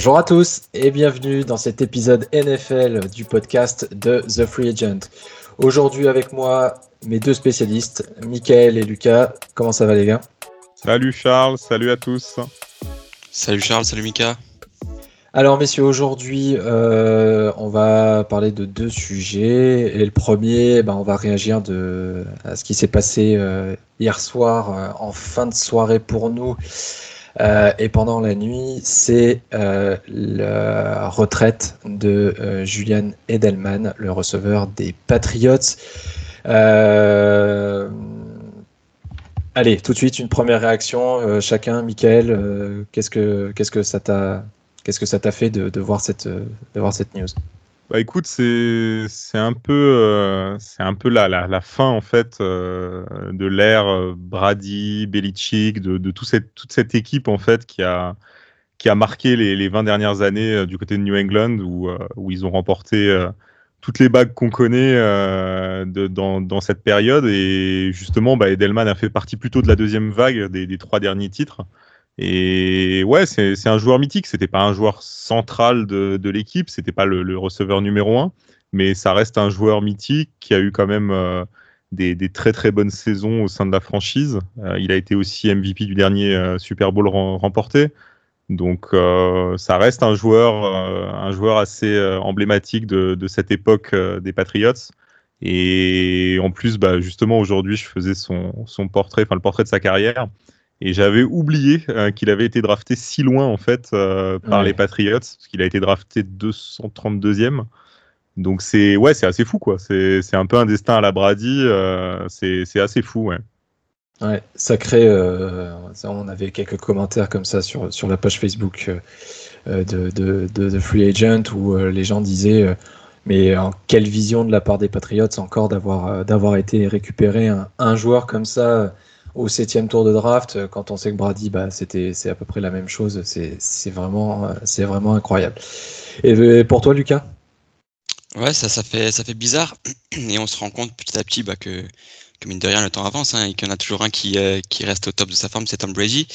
Bonjour à tous et bienvenue dans cet épisode NFL du podcast de The Free Agent. Aujourd'hui avec moi mes deux spécialistes, Michael et Lucas. Comment ça va les gars? Salut Charles, salut à tous. Salut Charles, salut Mika. Alors messieurs, aujourd'hui euh, on va parler de deux sujets. Et le premier, ben, on va réagir de, à ce qui s'est passé euh, hier soir euh, en fin de soirée pour nous euh, et pendant la nuit, c'est euh, la retraite de euh, Julian Edelman, le receveur des Patriots. Allez, tout de suite, une première réaction. chacun, Michael, qu'est-ce que ça t'a fait de voir cette news? Bah écoute, c'est un peu euh, c'est un peu la, la, fin en fait euh, de l'ère euh, Brady, Belichick, de, de tout cette, toute cette équipe en fait qui a qui a marqué les, les 20 dernières années du côté de New England où, où ils ont remporté toutes les bagues qu'on connaît dans, dans, cette période et justement bah, Edelman a fait partie plutôt de la deuxième vague des trois derniers titres. Et ouais, c'est un joueur mythique. C'était pas un joueur central de, de l'équipe, c'était pas le, receveur numéro un, mais ça reste un joueur mythique qui a eu quand même euh, des, très très bonnes saisons au sein de la franchise. Euh, il a été aussi MVP du dernier euh, Super Bowl remporté. Donc ça reste un joueur, un joueur assez emblématique de, de, cette époque des Patriots. Et en plus, bah, justement, aujourd'hui, je faisais son, son portrait, enfin le portrait de sa carrière. Et j'avais oublié euh, qu'il avait été drafté si loin en fait euh, par les Patriots, parce qu'il a été drafté 232e. Donc c'est ouais, c'est assez fou quoi. C'est un peu un destin à la Brady. Euh, c'est assez fou ouais. Ouais, sacré. On avait quelques commentaires comme ça sur, sur la page Facebook de, de, de, Free Agent où les gens disaient mais en quelle vision de la part des Patriots encore d'avoir d'avoir été récupéré un, un, joueur comme ça au septième tour de draft, euh, quand on sait que Brady, bah, c'était, c'est à peu près la même chose. C'est, vraiment, euh, c'est vraiment incroyable. Et euh, pour toi, Lucas? Ouais, ça, ça fait, ça fait bizarre. Et on se rend compte petit à petit bah, que, que mine de rien, le temps avance hein, et qu'il y en a toujours un qui, qui reste au top de sa forme, c'est Tom Brady.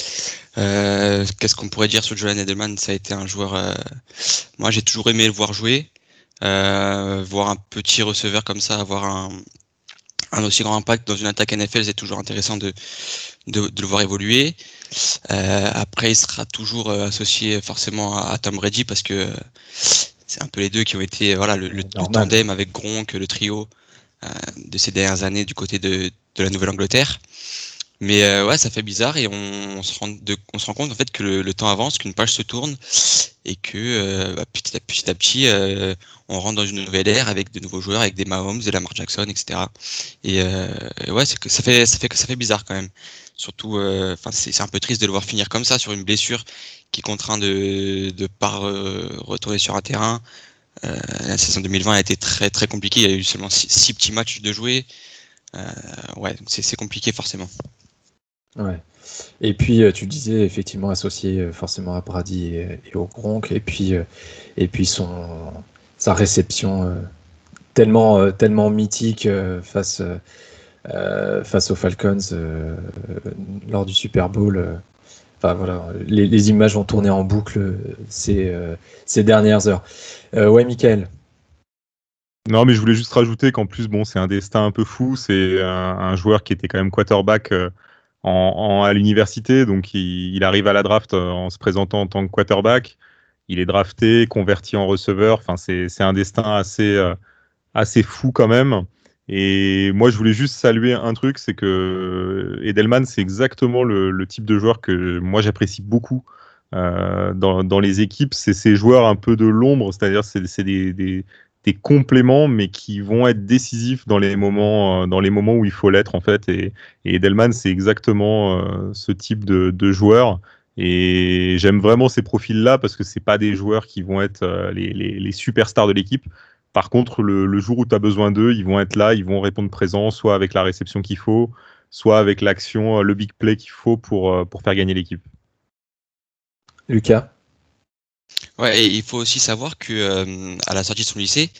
qu'est-ce qu'on pourrait dire sur Jolan Edelman? Ça a été un joueur. moi, j'ai toujours aimé le voir jouer. voir un petit receveur comme ça, avoir un, un aussi grand impact dans une attaque NFL, c'est toujours intéressant de, de, le voir évoluer. Euh, après, il sera toujours euh, associé forcément à, Tom Brady parce que c'est un peu les deux qui ont été voilà le, tandem avec Gronk, le trio euh, de ces dernières années du côté de, de la Nouvelle-Angleterre. Mais euh, ouais, ça fait bizarre et on, se rend on se rend compte en fait que le, temps avance, qu'une page se tourne et que euh, bah, petit à petit, euh, on rentre dans une nouvelle ère avec de nouveaux joueurs, avec des Mahomes, des Lamar Jackson, etc. Et ouais, que ça fait ça fait ça fait bizarre quand même. Surtout, c'est un peu triste de le voir finir comme ça sur une blessure qui contraint de de pas retourner sur un terrain. la saison 2020 a été très très compliquée. Il y a eu seulement six, six petits matchs de jouer. ouais, c'est compliqué forcément. Ouais. Et puis euh, tu disais effectivement associé euh, forcément à Brady et, au Gronk et puis euh, et puis son sa réception tellement tellement mythique face face aux Falcons lors du Super Bowl. Enfin voilà, les, images ont tourné en boucle ces, ces dernières heures. ouais, Michael. Non, mais je voulais juste rajouter qu'en plus, bon, c'est un destin un peu fou. C'est un, joueur qui était quand même quarterback à l'université. Donc, il, arrive à la draft euh, en se présentant en tant que quarterback. Il est drafté, converti en receveur. Enfin, c'est un destin assez, euh, assez fou quand même. Et moi, je voulais juste saluer un truc, c'est que Edelman, c'est exactement le, type de joueur que moi j'apprécie beaucoup euh, dans, dans, les équipes. C'est ces joueurs un peu de l'ombre, c'est-à-dire c'est des, des, des compléments, mais qui vont être décisifs dans les moments, euh, dans les moments où il faut l'être en fait. Et, et Edelman, c'est exactement euh, ce type de, joueur. Et j'aime vraiment ces profils-là parce que c'est pas des joueurs qui vont être euh, les, superstars de l'équipe. Par contre, le, jour où tu as besoin d'eux, ils vont être là, ils vont répondre présent, soit avec la réception qu'il faut, soit avec l'action, le big play qu'il faut pour faire gagner l'équipe. Lucas Ouais, il faut aussi savoir que à la sortie de son lycée,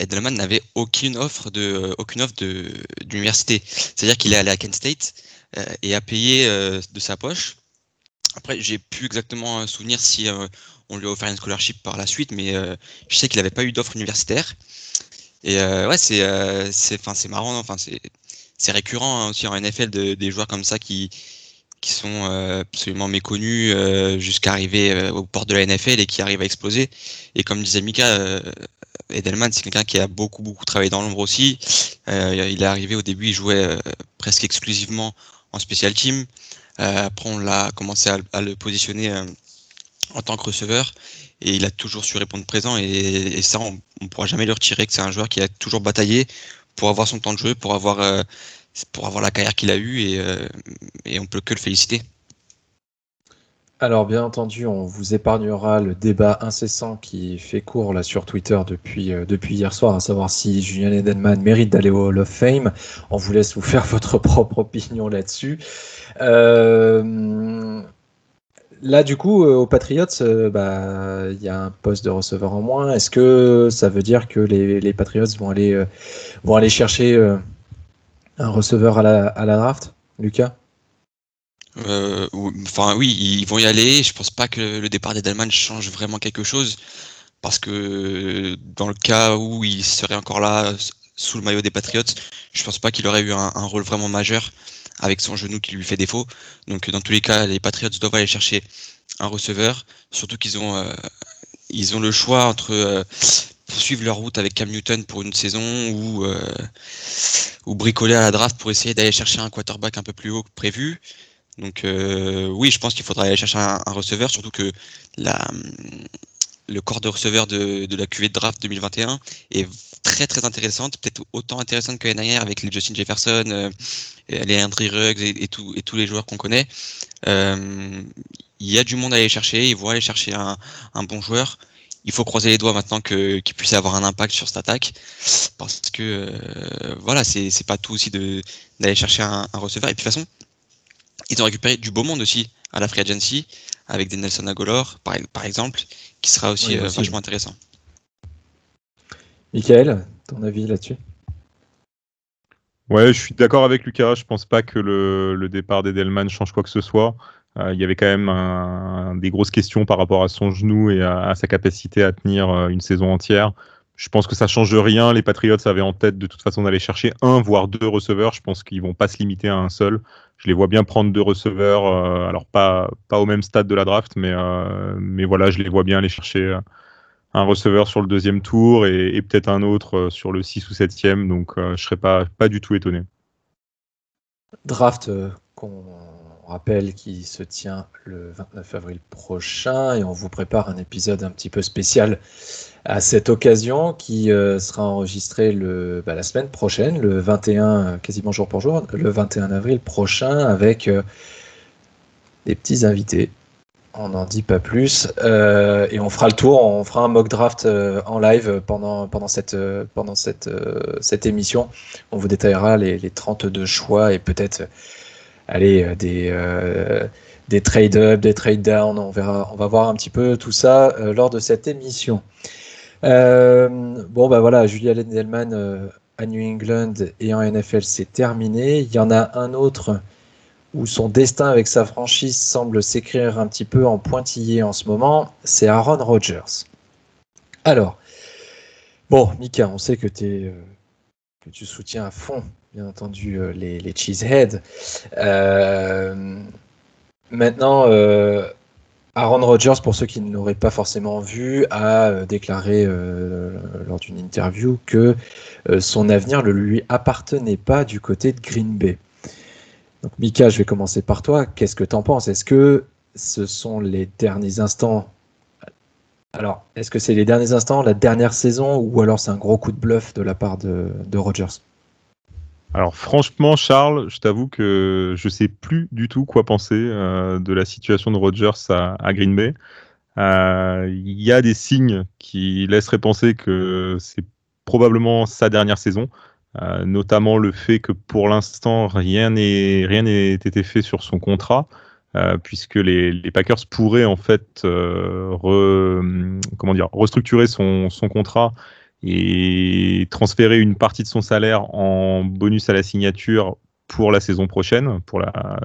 Edelman n'avait aucune offre de aucune offre de d'université. C'est-à-dire qu'il est allé à Kent State et a payé de sa poche après, j'ai plus exactement souvenir si euh, on lui a offert une scholarship par la suite, mais euh, je sais qu'il n'avait pas eu d'offre universitaire. Et euh, ouais, c'est c'est enfin c'est marrant, enfin c'est c'est récurrent hein, aussi en NFL de, des joueurs comme ça qui qui sont absolument méconnus jusqu'à arriver au port de la NFL et qui arrivent à exploser. Et comme disait Mika, Edelman, c'est quelqu'un qui a beaucoup beaucoup travaillé dans l'ombre aussi. il est arrivé au début, il jouait presque exclusivement en special team. Euh, après, on l'a commencé à, le positionner euh, en tant que receveur et il a toujours su répondre présent et, ça, on ne pourra jamais le retirer que c'est un joueur qui a toujours bataillé pour avoir son temps de jeu, pour avoir, euh, pour avoir la carrière qu'il a eue et, et on peut que le féliciter. Alors bien entendu, on vous épargnera le débat incessant qui fait cours là sur Twitter depuis, depuis hier soir, à savoir si Julian Edelman mérite d'aller au Hall of Fame. On vous laisse vous faire votre propre opinion là-dessus. Euh, là, du coup, euh, aux Patriots, euh, bah, il y a un poste de receveur en moins. Est-ce que ça veut dire que les, Patriots vont aller, vont aller chercher un receveur à la, draft, Lucas? Enfin, oui, ils vont y aller. Je pense pas que le départ d'Edelman change vraiment quelque chose. Parce que dans le cas où il serait encore là sous le maillot des Patriots, je pense pas qu'il aurait eu un rôle vraiment majeur avec son genou qui lui fait défaut. Donc dans tous les cas, les Patriots doivent aller chercher un receveur, surtout qu'ils ont euh, ont le choix entre euh, poursuivre leur route avec Cam Newton pour une saison ou euh, ou bricoler à la draft pour essayer d'aller chercher un quarterback un peu plus haut que prévu. Donc oui, je pense qu'il faudra aller chercher un, receveur, surtout que la le corps de receveur de, de la QV de draft 2021 est très très intéressante, peut-être autant intéressante que l'année avec les Justin Jefferson, euh, les Henry Ruggs et, et tous les joueurs qu'on connaît. Euh, il y a du monde à aller chercher, ils vont aller chercher un, bon joueur. Il faut croiser les doigts maintenant que qu'il puisse avoir un impact sur cette attaque, parce que euh, voilà, c'est c'est pas tout aussi de d'aller chercher un, receveur. Et puis de toute façon, ils ont récupéré du beau monde aussi à la free agency avec des Nelson Agolor par, par exemple, qui sera aussi, vachement intéressant. Michael, ton avis là-dessus? Ouais, je suis d'accord avec Lucas. Je pense pas que le, départ d'Edelman change quoi que ce soit. Euh, il y avait quand même des grosses questions par rapport à son genou et à, sa capacité à tenir euh, une saison entière. Je pense que ça change rien. Les Patriots avaient en tête de toute façon d'aller chercher un voire deux receveurs. Je pense qu'ils vont pas se limiter à un seul. Je les vois bien prendre deux receveurs. Euh, alors pas pas au même stade de la draft, mais mais voilà, je les vois bien aller chercher un receveur sur le deuxième tour et, peut-être un autre sur le 6 ou 7e. Donc euh, je serais pas, pas du tout étonné. Draft euh, qu'on rappelle qui se tient le 29 avril prochain et on vous prépare un épisode un petit peu spécial à cette occasion qui sera enregistré le, bah, la semaine prochaine, le 21, quasiment jour pour jour, le 21 avril prochain avec des petits invités on n'en dit pas plus. Euh, et on fera le tour, on fera un mock draft euh, en live pendant, pendant, cette, euh, pendant cette, cette émission. On vous détaillera les 32 choix et peut-être aller des, des trade-up, des trade-down. On, on va voir un petit peu tout ça lors de cette émission. bon, bah voilà, Julia Lendelman à New England et en NFL, c'est terminé. Il y en a un autre où son destin avec sa franchise semble s'écrire un petit peu en pointillé en ce moment, c'est Aaron Rodgers. Alors, bon, Mika, on sait que, es, euh, que tu soutiens à fond, bien entendu, euh, les, Cheeseheads. Euh, maintenant, Aaron Rodgers, pour ceux qui ne l'auraient pas forcément vu, a déclaré lors d'une interview que son avenir ne lui appartenait pas du côté de Green Bay. Donc Mika, je vais commencer par toi. Qu'est-ce que tu en penses? Est-ce que ce sont les derniers instants? Alors, est-ce que c'est les derniers instants, la dernière saison, ou alors c'est un gros coup de bluff de la part de, Rogers Alors franchement, Charles, je t'avoue que je sais plus du tout quoi penser euh, de la situation de Rodgers à, Green Bay. Euh, il y a des signes qui laisseraient penser que c'est probablement sa dernière saison, euh, notamment le fait que pour l'instant rien n'est rien n'est été fait sur son contrat. puisque les, Packers pourraient en fait comment dire, restructurer son, son contrat et transférer une partie de son salaire en bonus à la signature pour la saison prochaine.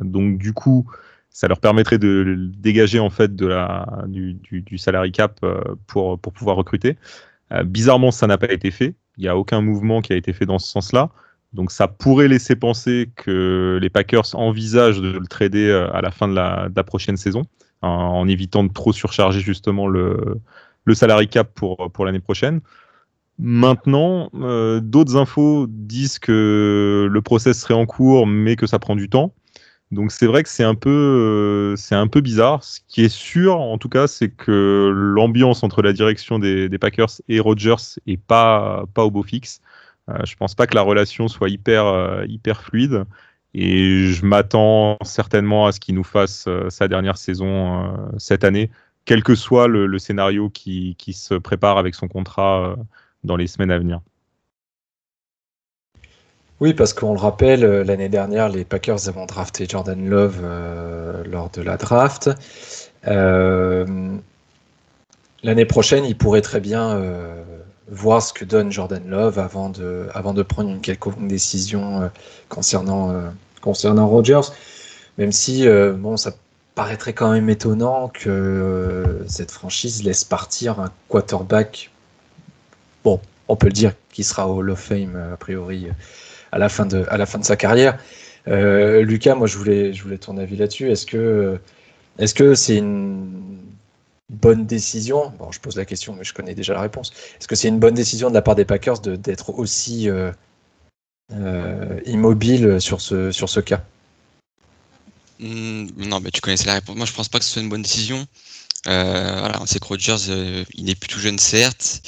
Donc du coup, ça leur permettrait de dégager en fait de la, du, du, salary cap euh, pour, pour pouvoir recruter. Euh, bizarrement, ça n'a pas été fait. Il n'y a aucun mouvement qui a été fait dans ce sens-là. Donc ça pourrait laisser penser que les Packers envisagent de le trader euh, à la fin de la, prochaine saison, en, en, évitant de trop surcharger justement le, le salary cap pour, pour l'année prochaine. Maintenant, euh, d'autres infos disent que le process serait en cours, mais que ça prend du temps. Donc c'est vrai que c'est un peu, euh, c'est un peu bizarre. Ce qui est sûr, en tout cas, c'est que l'ambiance entre la direction des, Packers et Rodgers est pas, pas au beau fixe. Euh, je pense pas que la relation soit hyper, hyper fluide. Et je m'attends certainement à ce qu'il nous fasse sa dernière saison cette année, quel que soit le, scénario qui, se prépare avec son contrat dans les semaines à venir. Oui, parce qu'on le rappelle, euh, l'année dernière, les Packers avaient drafté Jordan Love euh, lors de la draft. Euh, l'année prochaine, ils pourraient très bien voir ce que donne Jordan Love avant de, avant de prendre une quelconque décision concernant, concernant Rodgers. Même si, bon, ça paraîtrait quand même étonnant que cette franchise laisse partir un quarterback bon, on peut le dire, qu'il sera au Hall of Fame a priori à la fin de, à la fin de sa carrière. Euh, Lucas, moi je voulais, je voulais ton avis là-dessus. Est-ce que est-ce que c'est une bonne décision? Bon, je pose la question, mais je connais déjà la réponse. Est-ce que c'est une bonne décision de la part des Packers d'être aussi euh, euh, immobile sur ce, sur ce cas? Hmm, Non, mais tu connaissais la réponse. Moi, je pense pas que ce soit une bonne décision. Euh, voilà, on sait que Rogers, euh, il n'est plus tout jeune certes,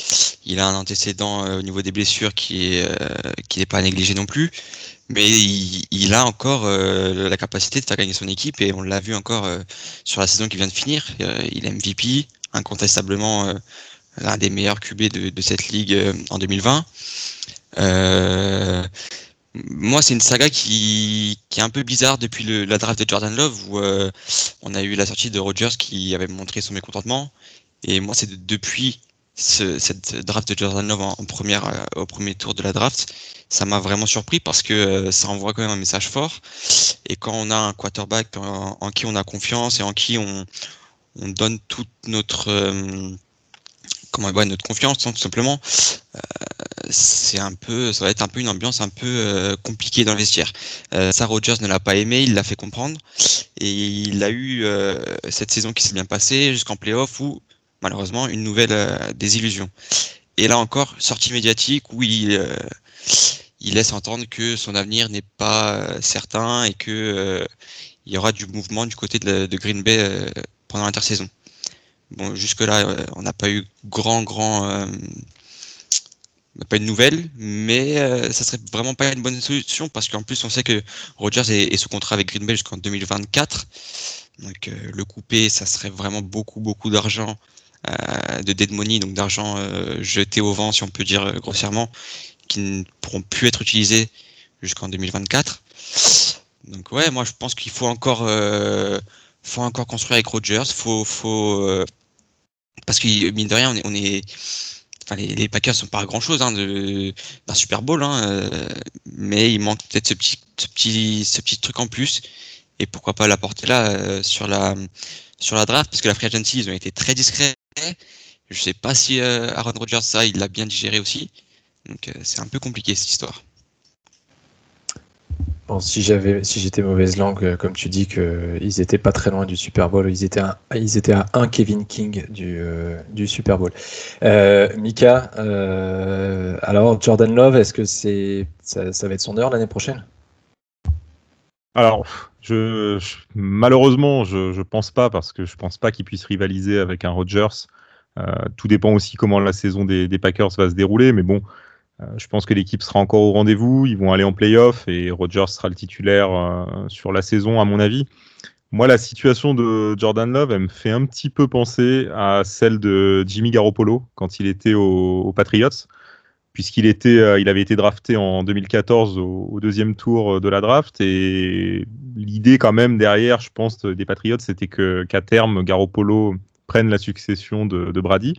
il a un antécédent euh, au niveau des blessures qui est qui n'est pas négligé non plus, mais il, a encore la capacité de faire gagner son équipe et on l'a vu encore sur la saison qui vient de finir. il est MVP, incontestablement l'un des meilleurs QB de, de cette ligue en 2020 moi, c'est une saga qui, est un peu bizarre depuis la draft de Jordan Love où euh, on a eu la sortie de Rogers qui avait montré son mécontentement. Et moi, c'est depuis ce, cette draft de Jordan Love en, première, euh, au premier tour de la draft, ça m'a vraiment surpris parce que euh, ça envoie quand même un message fort. Et quand on a un quarterback en, qui on a confiance et en qui on, on donne toute notre comment bah, notre confiance hein, tout simplement c'est un peu ça va être un peu une ambiance un peu euh, compliquée dans le vestiaire euh, Rogers ne l'a pas aimé il l'a fait comprendre et il a eu cette saison qui s'est bien passée jusqu'en playoff où malheureusement une nouvelle désillusion et là encore sortie médiatique où il laisse entendre que son avenir n'est pas certain et que il y aura du mouvement du côté de, de Green Bay pendant l'intersaison. Bon, jusque-là, euh, on n'a pas eu grand, grand. Euh, pas de nouvelles, mais euh, ça serait vraiment pas une bonne solution parce qu'en plus on sait que Rogers est, sous contrat avec Green Bay jusqu'en 2024. Donc le couper, ça serait vraiment beaucoup beaucoup d'argent de dead money, donc d'argent jeté au vent si on peut dire grossièrement, qui ne pourront plus être utilisés jusqu'en 2024. Donc ouais, moi je pense qu'il faut encore faut encore construire avec Rogers, faut faut parce que mine de rien, on est, les, les, Packers sont pas grand chose hein, d'un Super Bowl, hein, euh, mais il manque peut-être ce petit, truc en plus. Et pourquoi pas l'apporter là euh, sur la draft, parce que la free agency ils ont été très discrets. Je sais pas si euh, Aaron Rodgers ça, il l'a bien digéré aussi. Donc c'est un peu compliqué cette histoire si j'avais, si j'étais mauvaise langue, euh, comme tu dis qu'ils étaient pas très loin du Super Bowl, ils étaient à, ils étaient à un Kevin King du, euh, Super Bowl. Euh, Mika, alors Jordan Love, est-ce que c'est ça, va être son heure l'année prochaine? Alors, je, malheureusement, je, je pense pas parce que je pense pas qu'il puisse rivaliser avec un Rodgers. tout dépend aussi comment la saison des, Packers va se dérouler, mais bon. Je pense que l'équipe sera encore au rendez-vous. Ils vont aller en playoff et Rodgers sera le titulaire sur la saison, à mon avis. Moi, la situation de Jordan Love, elle me fait un petit peu penser à celle de Jimmy Garoppolo quand il était aux Patriots puisqu'il était, euh, il avait été drafté en 2014 au, deuxième tour de la draft. Et l'idée, quand même, derrière, je pense, des Patriots, c'était que qu'à terme, Garoppolo prenne la succession de, Brady.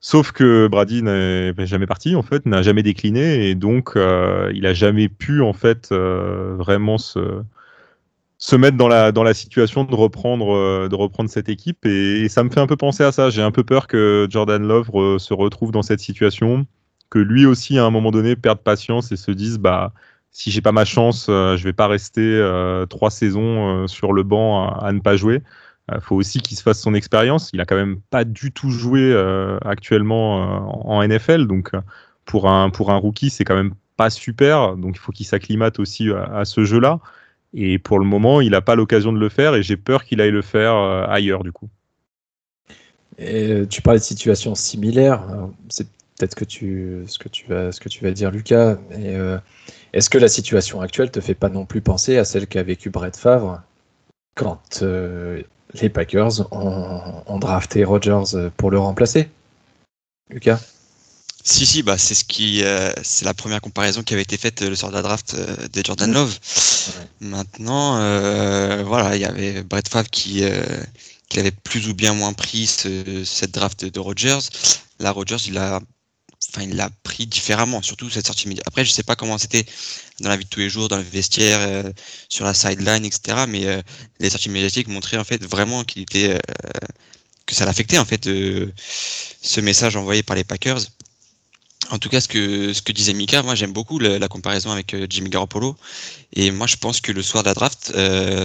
Sauf que Brady n'est jamais parti, en fait, n'a jamais décliné, et donc euh, il a jamais pu, en fait, euh, vraiment se, se mettre dans la, dans la situation de reprendre, de reprendre cette équipe. Et, ça me fait un peu penser à ça. J'ai un peu peur que Jordan Love se retrouve dans cette situation que lui aussi, à un moment donné, perde patience et se dise bah, si j'ai pas ma chance, euh, je vais pas rester euh, trois saisons euh, sur le banc à, ne pas jouer. Il faut aussi qu'il se fasse son expérience. Il a quand même pas du tout joué actuellement en NFL, donc pour un, pour un rookie, c'est quand même pas super. Donc il faut qu'il s'acclimate aussi à, ce jeu-là. Et pour le moment, il n'a pas l'occasion de le faire et j'ai peur qu'il aille le faire ailleurs du coup. Et tu parlais de situations similaires. C'est peut-être que tu, ce, que tu vas, ce que tu vas dire, Lucas. Euh, est-ce que la situation actuelle te fait pas non plus penser à celle qu'a vécu Brett Favre quand euh, les Packers ont, drafté Rodgers pour le remplacer Lucas si, si, bah, c'est ce qui, euh, c'est la première comparaison qui avait été faite le soir de la draft de Jordan Love. Maintenant, voilà, il y avait Brett Favre qui, qui avait plus ou bien moins pris cette draft de Rodgers. Là, Rodgers, il a enfin, il l'a pris différemment, surtout cette sortie médiatique. Après, je sais pas comment c'était dans la vie de tous les jours, dans le vestiaire, euh, sur la sideline, etc. Mais euh, les sorties médiatiques montraient en fait vraiment qu'il était euh, que ça l'affectait en fait ce message envoyé par les Packers. En tout cas, ce que, ce que disait Mika, moi j'aime beaucoup la, comparaison avec Jimmy Garoppolo. Et moi je pense que le soir de la draft,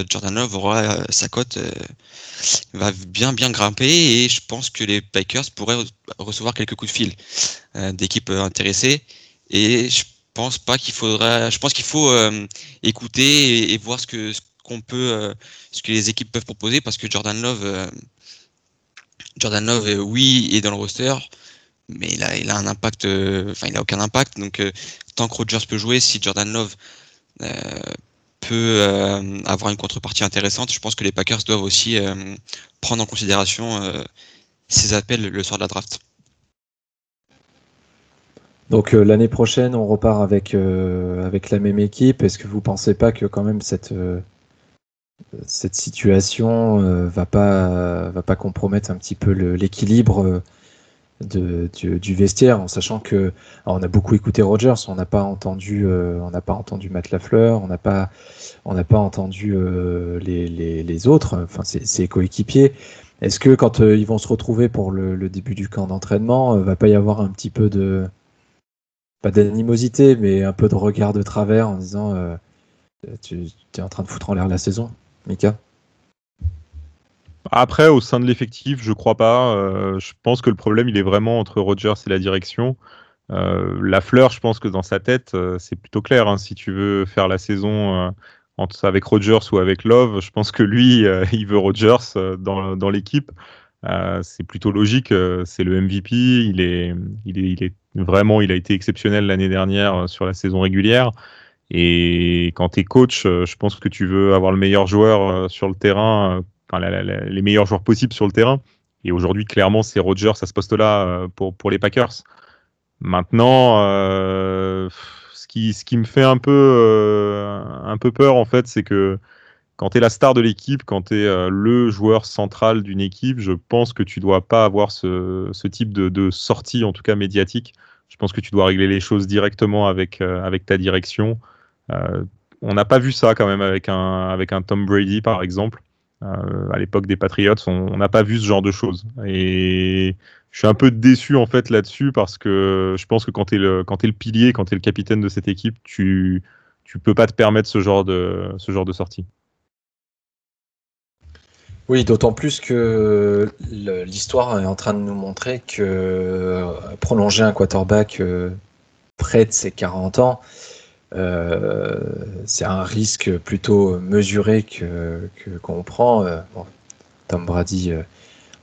Jordan Love aura sa cote va bien bien grimper. Et je pense que les Packers pourraient recevoir quelques coups de fil euh, d'équipes euh, intéressées. Et je pense pas qu'il faudra je pense qu'il faut euh, écouter et, voir ce que ce qu'on peut ce que les équipes peuvent proposer parce que Jordan Love Jordan Love oui est dans le roster mais il a, il a un impact enfin il a aucun impact donc tant que Rodgers peut jouer si Jordan Love peut euh, avoir une contrepartie intéressante. Je pense que les Packers doivent aussi euh, prendre en considération euh, ces appels le soir de la draft. Donc l'année prochaine, on repart avec, avec la même équipe. Est-ce que vous ne pensez pas que quand même cette, cette situation va pas va pas compromettre un petit peu l'équilibre de, du, vestiaire, en sachant que on a beaucoup écouté Rogers, on n'a pas entendu, euh, on n'a pas entendu Matt Lafleur, on n'a pas, on n'a pas entendu euh, les, les, les, autres, enfin ses, coéquipiers. Est-ce que quand euh, ils vont se retrouver pour le, le début du camp d'entraînement, va pas y avoir un petit peu de, pas d'animosité, mais un peu de regard de travers en disant, tu es en train de foutre en l'air la saison, Mika? Après, au sein de l'effectif, je crois pas. Euh, je pense que le problème, il est vraiment entre Rogers et la direction. Euh, la fleur, je pense que dans sa tête, euh, c'est plutôt clair. Hein. si tu veux faire la saison avec Rogers ou avec Love, je pense que lui, il veut Rogers dans, l'équipe. c'est plutôt logique. c'est le MVP. Il est, il est vraiment, il a été exceptionnel l'année dernière sur la saison régulière. Et quand tu es coach, je pense que tu veux avoir le meilleur joueur sur le terrain les meilleurs joueurs possibles sur le terrain. Et aujourd'hui, clairement, c'est Rodgers à ce poste-là euh, pour, pour les Packers. Maintenant, euh, ce, qui, ce qui me fait un peu, euh, un peu peur, en fait, c'est que quand tu es la star de l'équipe, quand tu es le joueur central d'une équipe, je pense que tu dois pas avoir ce, ce type de, de, sortie, en tout cas médiatique. Je pense que tu dois régler les choses directement avec, avec ta direction. on n'a pas vu ça quand même avec un, avec un Tom Brady, par exemple. Euh, à l'époque des Patriots, on n'a pas vu ce genre de choses. Et je suis un peu déçu en fait là-dessus parce que je pense que quand tu es, le, pilier, quand tu es le capitaine de cette équipe, tu tu peux pas te permettre ce genre de, ce genre de sortie. Oui, d'autant plus que l'histoire est en train de nous montrer que prolonger un quarterback euh, près de ses 40 ans, euh, c'est un risque plutôt mesuré que qu'on prend. Euh, Tom Brady euh,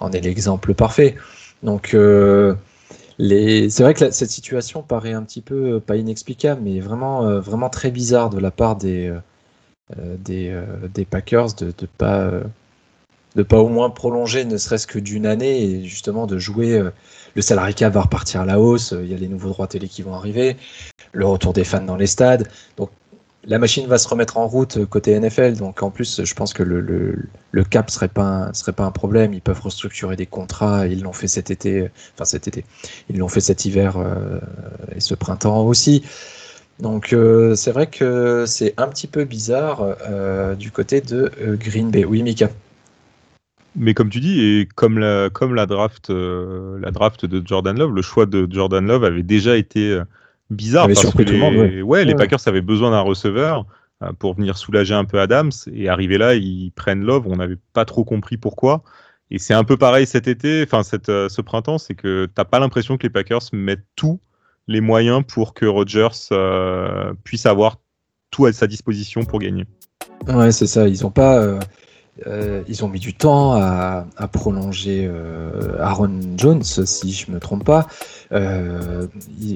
en est l'exemple parfait. Donc c'est vrai que cette situation paraît un petit peu pas inexplicable, mais vraiment, vraiment très bizarre de la part des, des, des, Packers de ne pas de pas au moins prolonger ne serait-ce que d'une année et justement de jouer le salarié cap va repartir à la hausse, il y a les nouveaux droits télé qui vont arriver, le retour des fans dans les stades. Donc la machine va se remettre en route côté NFL. Donc en plus, je pense que le, cap serait pas serait pas un problème. Ils peuvent restructurer des contrats. Ils l'ont fait cet été, enfin cet été. Ils l'ont fait cet hiver euh, et ce printemps aussi. Donc euh, c'est vrai que c'est un petit peu bizarre euh, du côté de Green Bay. Oui, Mika. Mais comme tu dis, et comme la, comme la draft, la draft de Jordan Love, le choix de Jordan Love avait déjà été bizarre parce que les, ouais. les Packers avaient besoin d'un receveur euh, pour venir soulager un peu Adams et arriver là ils prennent Love on n'avait pas trop compris pourquoi. Et c'est un peu pareil cet été enfin euh, ce printemps c'est que t'as pas l'impression que les Packers mettent tous les moyens pour que Rodgers euh, puisse avoir tout à sa disposition pour gagner. Ouais c'est ça ils ont pas euh, ils ont mis du temps à, prolonger euh, Aaron Jones, si je me trompe pas. Euh,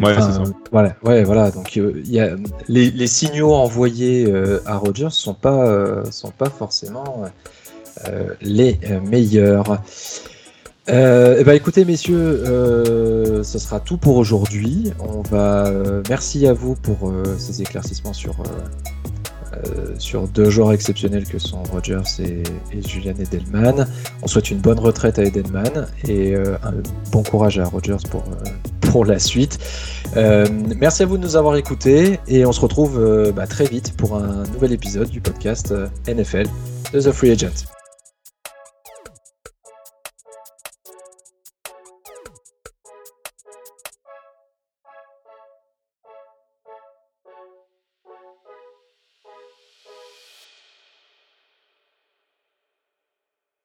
ouais, ça. Voilà, ouais, voilà. Donc, y a, les, signaux envoyés à Rogers sont pas, sont pas forcément les meilleurs. Eh ben, écoutez, messieurs, ce sera tout pour aujourd'hui. On va, merci à vous pour ces éclaircissements sur euh, sur deux joueurs exceptionnels que sont Rogers et, Julian Edelman. On souhaite une bonne retraite à Edelman et euh, un bon courage à Rogers pour, euh, pour la suite. merci à vous de nous avoir écoutés et on se retrouve bah, très vite pour un nouvel épisode du podcast NFL de The Free Agent.